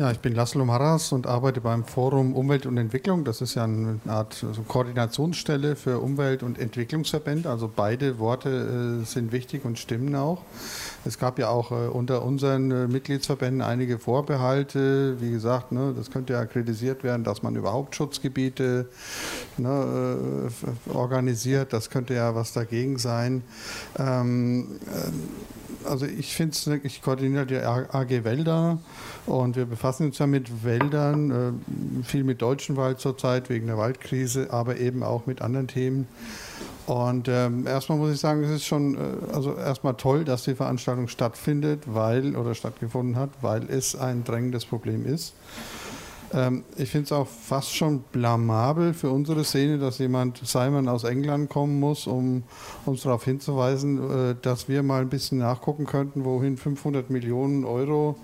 Ja, ich bin Laszlo Maras und arbeite beim Forum Umwelt und Entwicklung. Das ist ja eine Art also Koordinationsstelle für Umwelt- und Entwicklungsverbände. Also beide Worte äh, sind wichtig und stimmen auch. Es gab ja auch äh, unter unseren äh, Mitgliedsverbänden einige Vorbehalte. Wie gesagt, ne, das könnte ja kritisiert werden, dass man überhaupt Schutzgebiete ne, organisiert. Das könnte ja was dagegen sein. Ähm, äh, also ich finde es, ich koordiniere die AG Wälder und wir befassen uns ja mit Wäldern, äh, viel mit deutschen Wald zurzeit wegen der Waldkrise, aber eben auch mit anderen Themen. Und ähm, erstmal muss ich sagen, es ist schon äh, also erstmal toll, dass die Veranstaltung stattfindet, weil oder stattgefunden hat, weil es ein drängendes Problem ist. Ähm, ich finde es auch fast schon blamabel für unsere Szene, dass jemand Simon aus England kommen muss, um uns darauf hinzuweisen, äh, dass wir mal ein bisschen nachgucken könnten, wohin 500 Millionen Euro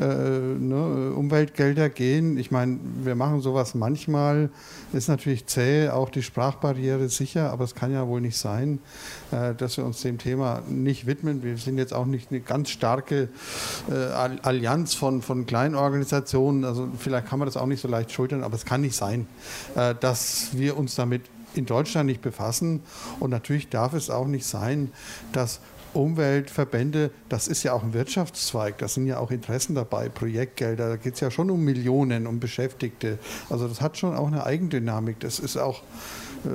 äh, ne, Umweltgelder gehen. Ich meine, wir machen sowas manchmal, ist natürlich zäh, auch die Sprachbarriere sicher, aber es kann ja wohl nicht sein, äh, dass wir uns dem Thema nicht widmen. Wir sind jetzt auch nicht eine ganz starke äh, Allianz von, von Kleinorganisationen, also vielleicht kann man man das auch nicht so leicht schultern, aber es kann nicht sein, äh, dass wir uns damit in Deutschland nicht befassen. Und natürlich darf es auch nicht sein, dass Umweltverbände, das ist ja auch ein Wirtschaftszweig, da sind ja auch Interessen dabei, Projektgelder, da geht es ja schon um Millionen, um Beschäftigte. Also das hat schon auch eine Eigendynamik. Das ist auch äh,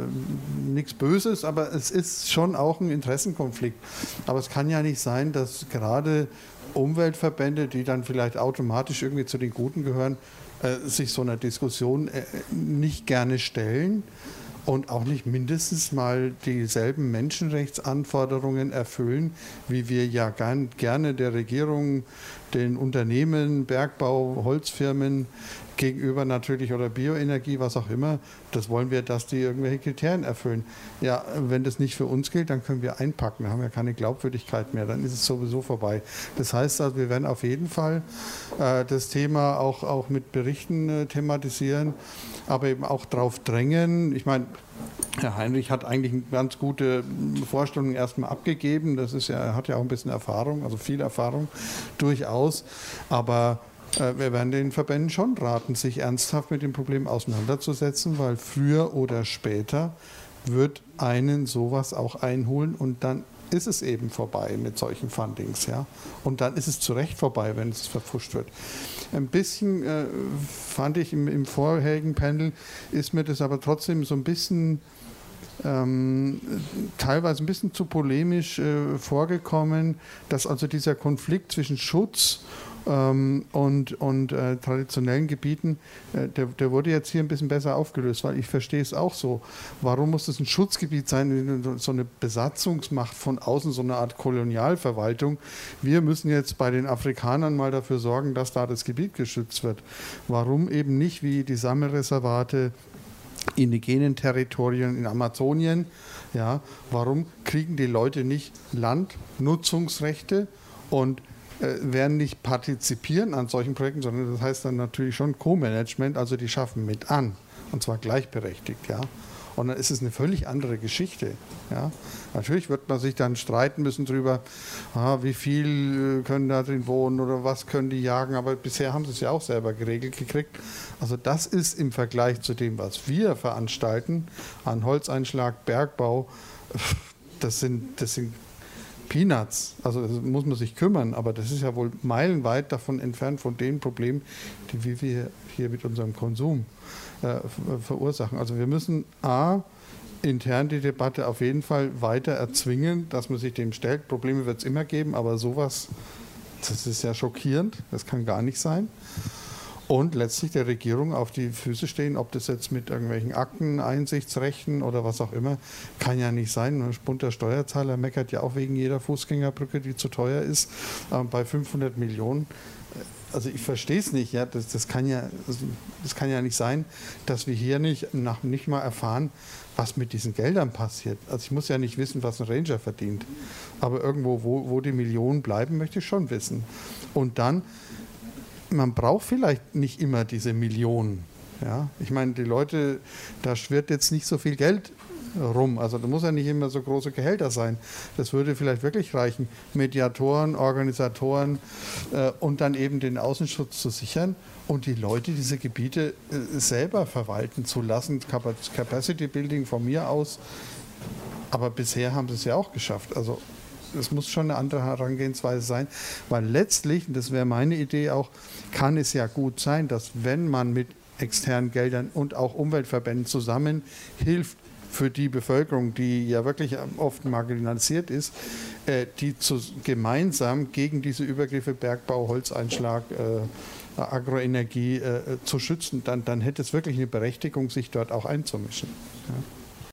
nichts Böses, aber es ist schon auch ein Interessenkonflikt. Aber es kann ja nicht sein, dass gerade Umweltverbände, die dann vielleicht automatisch irgendwie zu den Guten gehören, äh, sich so einer Diskussion äh, nicht gerne stellen und auch nicht mindestens mal dieselben Menschenrechtsanforderungen erfüllen, wie wir ja gern, gerne der Regierung, den Unternehmen, Bergbau, Holzfirmen gegenüber natürlich oder Bioenergie, was auch immer, das wollen wir, dass die irgendwelche Kriterien erfüllen. Ja, wenn das nicht für uns gilt, dann können wir einpacken, haben wir keine Glaubwürdigkeit mehr, dann ist es sowieso vorbei. Das heißt also, wir werden auf jeden Fall äh, das Thema auch, auch mit Berichten äh, thematisieren, aber eben auch darauf drängen. Ich meine, Herr Heinrich hat eigentlich eine ganz gute Vorstellung erstmal abgegeben. Das ist ja, er hat ja auch ein bisschen Erfahrung, also viel Erfahrung durchaus. Aber äh, wir werden den Verbänden schon raten, sich ernsthaft mit dem Problem auseinanderzusetzen, weil früher oder später wird einen sowas auch einholen und dann ist es eben vorbei mit solchen Fundings. Ja? Und dann ist es zu Recht vorbei, wenn es verfuscht wird. Ein bisschen äh, fand ich im, im vorherigen Panel, ist mir das aber trotzdem so ein bisschen ähm, teilweise ein bisschen zu polemisch äh, vorgekommen, dass also dieser Konflikt zwischen Schutz ähm, und, und äh, traditionellen Gebieten, äh, der, der, wurde jetzt hier ein bisschen besser aufgelöst, weil ich verstehe es auch so. Warum muss es ein Schutzgebiet sein, so eine Besatzungsmacht von außen, so eine Art Kolonialverwaltung? Wir müssen jetzt bei den Afrikanern mal dafür sorgen, dass da das Gebiet geschützt wird. Warum eben nicht wie die Sammelreservate indigenen Territorien in Amazonien. Ja, warum kriegen die Leute nicht Landnutzungsrechte und werden nicht partizipieren an solchen Projekten, sondern das heißt dann natürlich schon Co-Management, also die schaffen mit an und zwar gleichberechtigt, ja. Und dann ist es eine völlig andere Geschichte. Ja. Natürlich wird man sich dann streiten müssen darüber, ah, wie viel äh, können da drin wohnen oder was können die jagen, aber bisher haben sie es ja auch selber geregelt gekriegt. Also das ist im Vergleich zu dem, was wir veranstalten, an Holzeinschlag, Bergbau, das sind, das sind Peanuts. Also muss man sich kümmern, aber das ist ja wohl meilenweit davon entfernt von den Problemen, die wir hier mit unserem Konsum äh, verursachen. Also wir müssen A, intern die Debatte auf jeden Fall weiter erzwingen, dass man sich dem stellt. Probleme wird es immer geben, aber sowas, das ist ja schockierend, das kann gar nicht sein und letztlich der Regierung auf die Füße stehen, ob das jetzt mit irgendwelchen Akten, Einsichtsrechten oder was auch immer, kann ja nicht sein. Ein bunter Steuerzahler meckert ja auch wegen jeder Fußgängerbrücke, die zu teuer ist, äh, bei 500 Millionen. Also ich verstehe es nicht, ja, das, das, kann ja, das, das, kann ja nicht sein, dass wir hier nicht, nach, nicht mal erfahren, was mit diesen Geldern passiert. Also ich muss ja nicht wissen, was ein Ranger verdient, aber irgendwo, wo, wo die Millionen bleiben, möchte ich schon wissen. Und dann man braucht vielleicht nicht immer diese Millionen. Ja? Ich meine, die Leute, da schwirrt jetzt nicht so viel Geld rum. Also da muss ja nicht immer so große Gehälter sein. Das würde vielleicht wirklich reichen, Mediatoren, Organisatoren äh, und dann eben den Außenschutz zu sichern und die Leute diese Gebiete äh, selber verwalten zu lassen. Capacity Building von mir aus. Aber bisher haben sie es ja auch geschafft. Also es muss schon eine andere Herangehensweise sein, weil letztlich, und das wäre meine Idee auch, kann es ja gut sein, dass wenn man mit externen Geldern und auch Umweltverbänden zusammen hilft, für die Bevölkerung, die ja wirklich oft marginalisiert ist, äh, die zu, gemeinsam gegen diese Übergriffe Bergbau, Holzeinschlag, äh, Agroenergie äh, zu schützen, dann, dann hätte es wirklich eine Berechtigung, sich dort auch einzumischen. Ja.